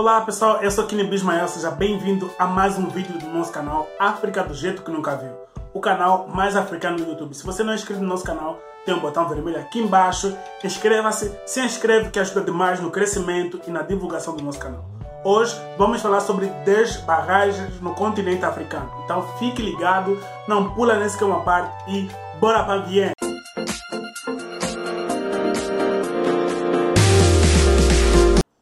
Olá pessoal, eu sou Kine Bismael, seja bem-vindo a mais um vídeo do nosso canal África do Jeito Que Nunca Viu, o canal mais africano do YouTube. Se você não é inscrito no nosso canal, tem um botão vermelho aqui embaixo, inscreva-se, se inscreve que ajuda demais no crescimento e na divulgação do nosso canal. Hoje vamos falar sobre 10 barragens no continente africano, então fique ligado, não pula nesse que é uma parte e bora para Viena!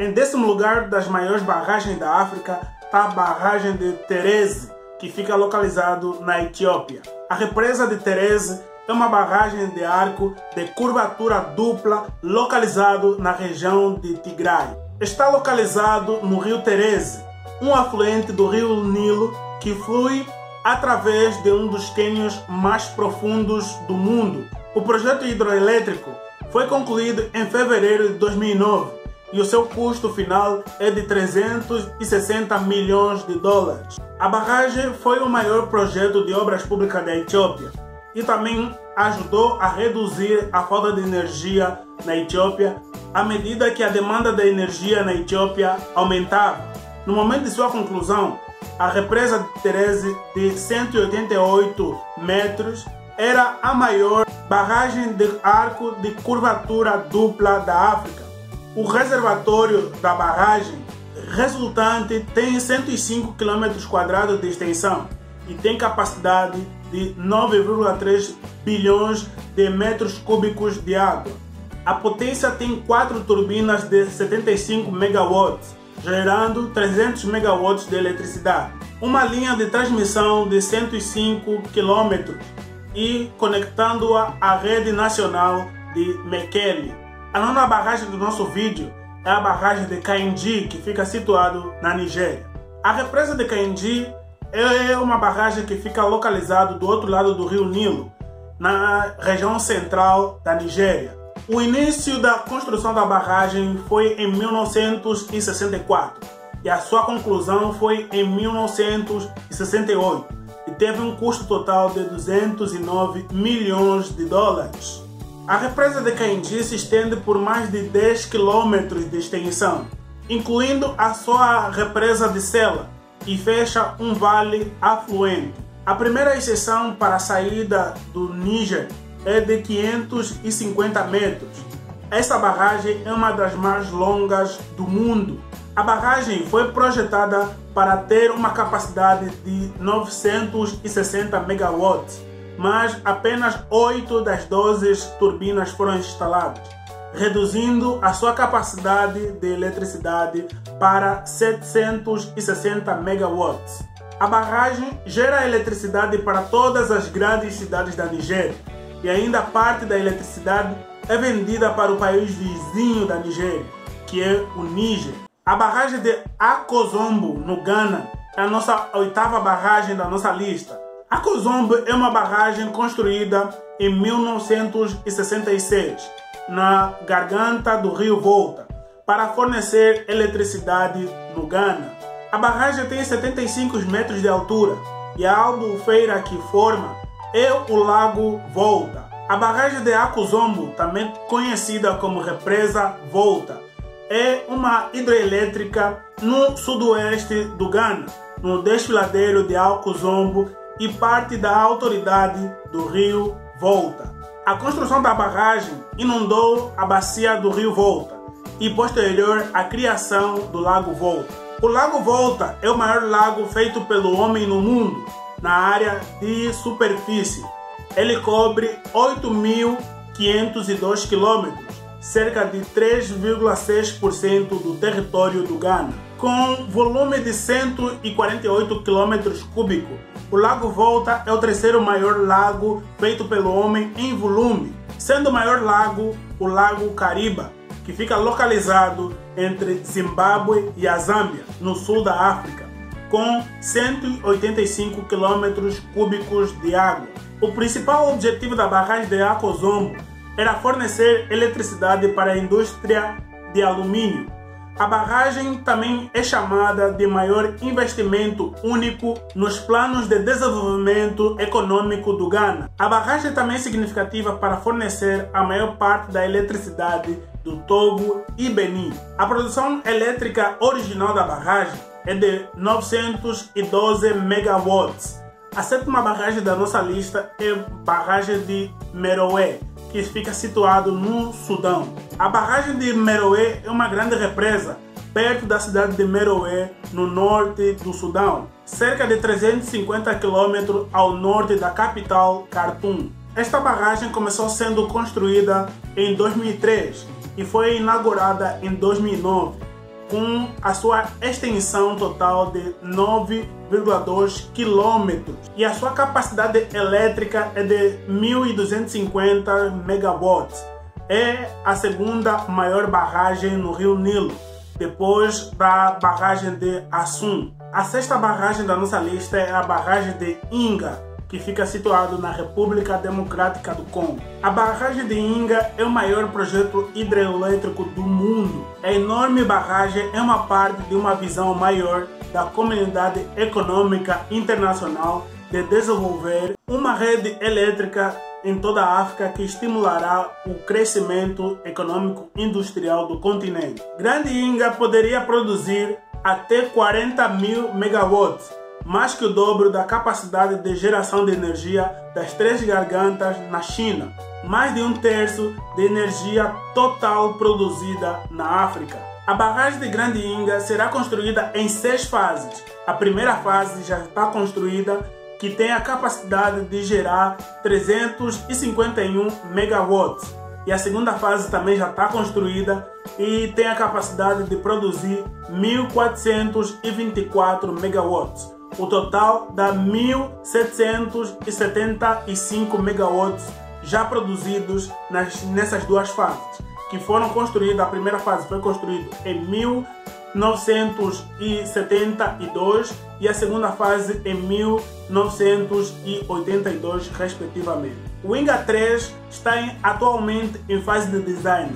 Em décimo lugar das maiores barragens da África está a barragem de Tereze, que fica localizado na Etiópia. A represa de Tereze é uma barragem de arco de curvatura dupla localizado na região de Tigray. Está localizado no rio Tereze, um afluente do rio Nilo que flui através de um dos cânions mais profundos do mundo. O projeto hidroelétrico foi concluído em fevereiro de 2009 e o seu custo final é de 360 milhões de dólares. A barragem foi o maior projeto de obras públicas da Etiópia e também ajudou a reduzir a falta de energia na Etiópia à medida que a demanda de energia na Etiópia aumentava. No momento de sua conclusão, a represa de Tereze de 188 metros era a maior barragem de arco de curvatura dupla da África o reservatório da barragem resultante tem 105 km quadrados de extensão e tem capacidade de 9,3 bilhões de metros cúbicos de água. A potência tem quatro turbinas de 75 MW, gerando 300 MW de eletricidade. Uma linha de transmissão de 105 km e conectando-a à rede nacional de Mekelle. A nona barragem do nosso vídeo é a barragem de Kainji, que fica situado na Nigéria. A represa de Kainji é uma barragem que fica localizada do outro lado do rio Nilo, na região central da Nigéria. O início da construção da barragem foi em 1964 e a sua conclusão foi em 1968 e teve um custo total de 209 milhões de dólares. A represa de Kainji se estende por mais de 10 km de extensão, incluindo a sua represa de Sela, e fecha um vale afluente. A primeira exceção para a saída do Níger é de 550 metros. Essa barragem é uma das mais longas do mundo. A barragem foi projetada para ter uma capacidade de 960 megawatts mas apenas 8 das 12 turbinas foram instaladas, reduzindo a sua capacidade de eletricidade para 760 megawatts. A barragem gera eletricidade para todas as grandes cidades da Nigéria e ainda parte da eletricidade é vendida para o país vizinho da Nigéria, que é o Níger. A barragem de Akozombo, no Ghana, é a nossa oitava barragem da nossa lista a é uma barragem construída em 1966 na garganta do rio Volta para fornecer eletricidade no Ghana. A barragem tem 75 metros de altura e a albufeira que forma é o Lago Volta. A barragem de Akuzombo, também conhecida como Represa Volta, é uma hidrelétrica no sudoeste do Ghana, no desfiladeiro de Akuzombo e parte da autoridade do rio Volta. A construção da barragem inundou a bacia do rio Volta e posterior a criação do Lago Volta. O Lago Volta é o maior lago feito pelo homem no mundo na área de superfície. Ele cobre 8.502 quilômetros, cerca de 3,6% do território do Ghana. Com volume de 148 km cúbicos, o Lago Volta é o terceiro maior lago feito pelo homem em volume, sendo o maior lago o Lago Cariba, que fica localizado entre Zimbábue e a Zâmbia, no sul da África, com 185 km cúbicos de água. O principal objetivo da barragem de Akozombo era fornecer eletricidade para a indústria de alumínio, a barragem também é chamada de maior investimento único nos planos de desenvolvimento econômico do Ghana. A barragem também é significativa para fornecer a maior parte da eletricidade do Togo e Benin. A produção elétrica original da barragem é de 912 megawatts. A sétima barragem da nossa lista é a barragem de Meroé, que fica situado no Sudão. A barragem de Meroé é uma grande represa perto da cidade de Meroé, no norte do Sudão, cerca de 350 quilômetros ao norte da capital Khartoum. Esta barragem começou sendo construída em 2003 e foi inaugurada em 2009, com a sua extensão total de 9,2 km e a sua capacidade elétrica é de 1.250 megawatts. É a segunda maior barragem no Rio Nilo depois da barragem de Assum. A sexta barragem da nossa lista é a barragem de Inga, que fica situado na República Democrática do Congo. A barragem de Inga é o maior projeto hidrelétrico do mundo. A enorme barragem é uma parte de uma visão maior da comunidade econômica internacional de desenvolver uma rede elétrica em toda a África que estimulará o crescimento econômico industrial do continente. Grande Inga poderia produzir até 40 mil megawatts, mais que o dobro da capacidade de geração de energia das Três Gargantas na China, mais de um terço de energia total produzida na África. A barragem de Grande Inga será construída em seis fases. A primeira fase já está construída que tem a capacidade de gerar 351 megawatts. E a segunda fase também já está construída e tem a capacidade de produzir 1.424 megawatts. O total dá 1.775 megawatts já produzidos nas, nessas duas fases, que foram construídas. A primeira fase foi construída em 1972 e a segunda fase em 1982, respectivamente. O Inga 3 está em, atualmente em fase de design.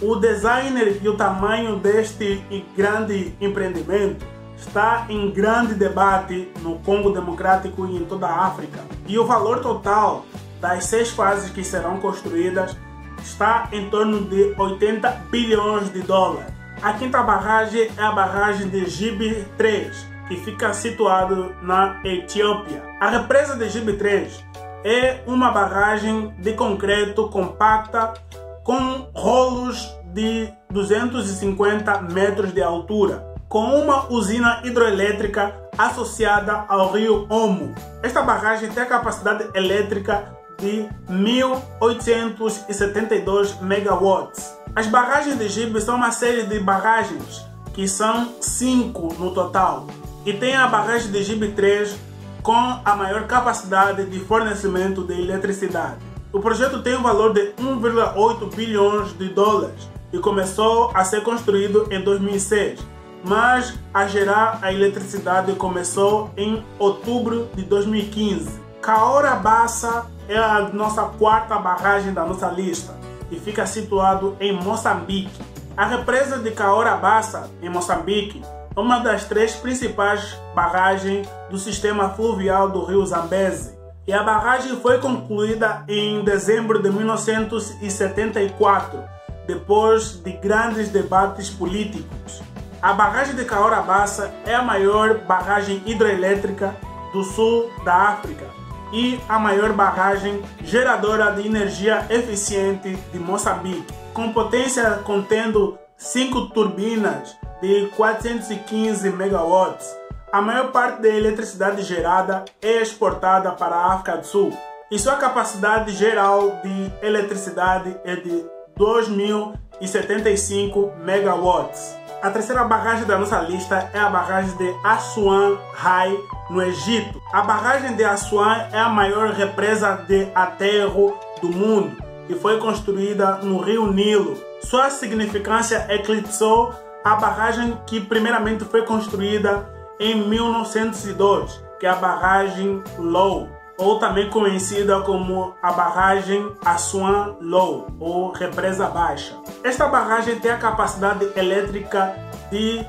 O designer e o tamanho deste grande empreendimento está em grande debate no Congo Democrático e em toda a África. E o valor total das seis fases que serão construídas está em torno de 80 bilhões de dólares. A quinta barragem é a barragem de Gibe 3, que fica situado na Etiópia. A represa de Gibe 3 é uma barragem de concreto compacta com rolos de 250 metros de altura, com uma usina hidroelétrica associada ao rio Omo. Esta barragem tem a capacidade elétrica de 1872 megawatts. As barragens de Gibe são uma série de barragens, que são cinco no total, e tem a barragem de Gibe 3 com a maior capacidade de fornecimento de eletricidade. O projeto tem um valor de 1,8 bilhões de dólares e começou a ser construído em 2006, mas a gerar a eletricidade começou em outubro de 2015. Caora Bassa é a nossa quarta barragem da nossa lista e fica situado em Moçambique. A represa de Caora Bassa, em Moçambique, uma das três principais barragens do sistema fluvial do rio Zambeze. E a barragem foi concluída em dezembro de 1974, depois de grandes debates políticos. A barragem de Caora Bassa é a maior barragem hidroelétrica do sul da África e a maior barragem geradora de energia eficiente de Moçambique, com potência contendo 5 turbinas de 415 megawatts. A maior parte da eletricidade gerada é exportada para a África do Sul e sua capacidade geral de eletricidade é de 2.075 megawatts. A terceira barragem da nossa lista é a barragem de Aswan Rai, no Egito. A barragem de Aswan é a maior represa de aterro do mundo e foi construída no rio Nilo. Sua significância eclipsou a barragem que primeiramente foi construída em 1902, que é a barragem Low ou também conhecida como a barragem Aswan Low ou represa baixa. Esta barragem tem a capacidade elétrica de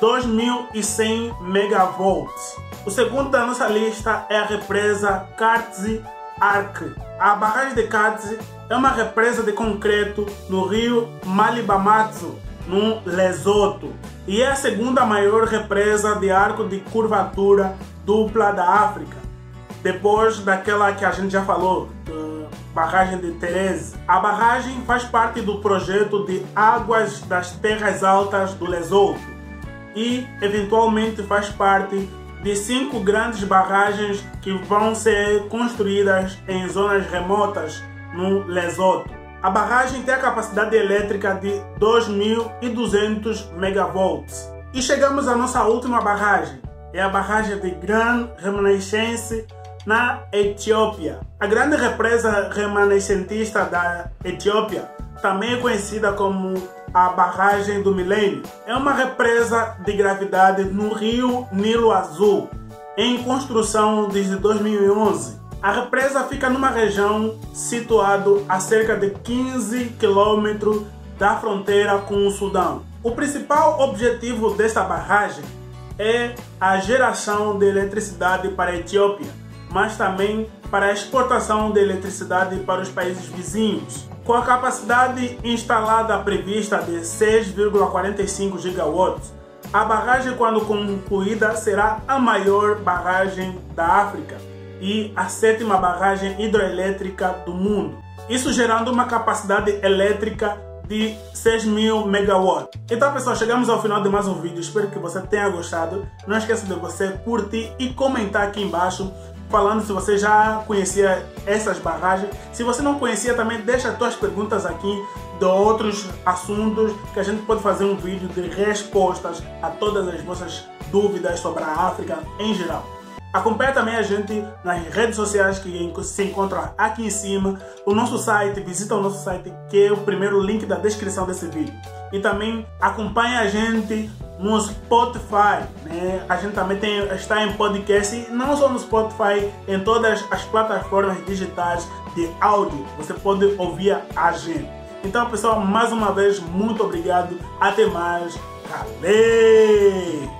2100 megavolts. O segundo da nossa lista é a represa Kartzi Acre. A barragem de Katze é uma represa de concreto no rio Malibamatsu, no Lesoto, e é a segunda maior represa de arco de curvatura dupla da África, depois daquela que a gente já falou, barragem de Terese. A barragem faz parte do projeto de Águas das Terras Altas do Lesoto e, eventualmente, faz parte de cinco grandes barragens que vão ser construídas em zonas remotas no Lesoto. A barragem tem a capacidade elétrica de 2.200 megavolts. E chegamos à nossa última barragem, é a barragem de Gran Remanescence na Etiópia. A grande represa remanescentista da Etiópia, também é conhecida como a barragem do milênio, é uma represa de gravidade no rio Nilo Azul, em construção desde 2011. A represa fica numa região situada a cerca de 15 quilômetros da fronteira com o Sudão. O principal objetivo desta barragem é a geração de eletricidade para a Etiópia, mas também para a exportação de eletricidade para os países vizinhos. Com a capacidade instalada prevista de 6,45 gigawatts, a barragem, quando concluída, será a maior barragem da África e a sétima barragem hidroelétrica do mundo. Isso gerando uma capacidade elétrica de 6 mil megawatts. Então pessoal, chegamos ao final de mais um vídeo. Espero que você tenha gostado. Não esqueça de você curtir e comentar aqui embaixo falando se você já conhecia essas barragens. Se você não conhecia também, deixa as suas perguntas aqui de outros assuntos que a gente pode fazer um vídeo de respostas a todas as vossas dúvidas sobre a África em geral. Acompanhe também a gente nas redes sociais que se encontram aqui em cima. O nosso site, visita o nosso site que é o primeiro link da descrição desse vídeo. E também acompanhe a gente no Spotify, né? A gente também tem, está em podcast e não só no Spotify, em todas as plataformas digitais de áudio. Você pode ouvir a gente. Então, pessoal, mais uma vez, muito obrigado. Até mais. Valeu!